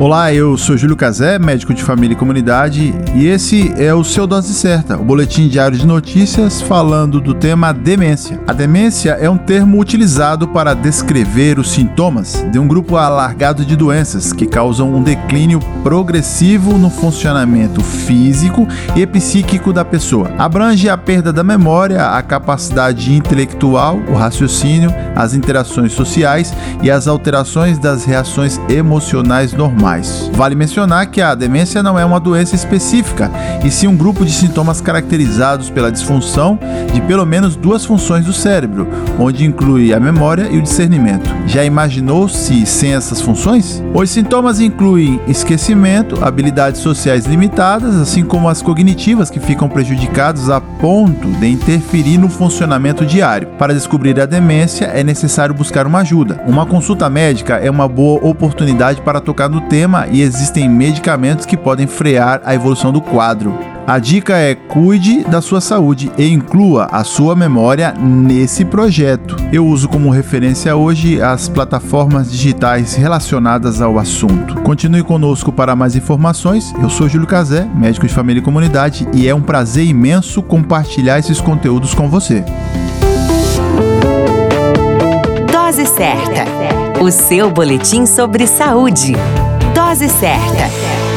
Olá, eu sou Júlio Cazé, médico de família e comunidade, e esse é o seu Dose Certa, o boletim diário de notícias falando do tema demência. A demência é um termo utilizado para descrever os sintomas de um grupo alargado de doenças que causam um declínio progressivo no funcionamento físico e psíquico da pessoa. Abrange a perda da memória, a capacidade intelectual, o raciocínio, as interações sociais e as alterações das reações emocionais normais Vale mencionar que a demência não é uma doença específica, e sim um grupo de sintomas caracterizados pela disfunção de pelo menos duas funções do cérebro, onde inclui a memória e o discernimento. Já imaginou se sem essas funções? Os sintomas incluem esquecimento, habilidades sociais limitadas, assim como as cognitivas que ficam prejudicadas a ponto de interferir no funcionamento diário. Para descobrir a demência, é necessário buscar uma ajuda. Uma consulta médica é uma boa oportunidade para tocar no tema e existem medicamentos que podem frear a evolução do quadro. A dica é cuide da sua saúde e inclua a sua memória nesse projeto. Eu uso como referência hoje as plataformas digitais relacionadas ao assunto. Continue conosco para mais informações. Eu sou Júlio Cazé, médico de família e comunidade, e é um prazer imenso compartilhar esses conteúdos com você. Dose certa. O seu boletim sobre saúde. Dose certa.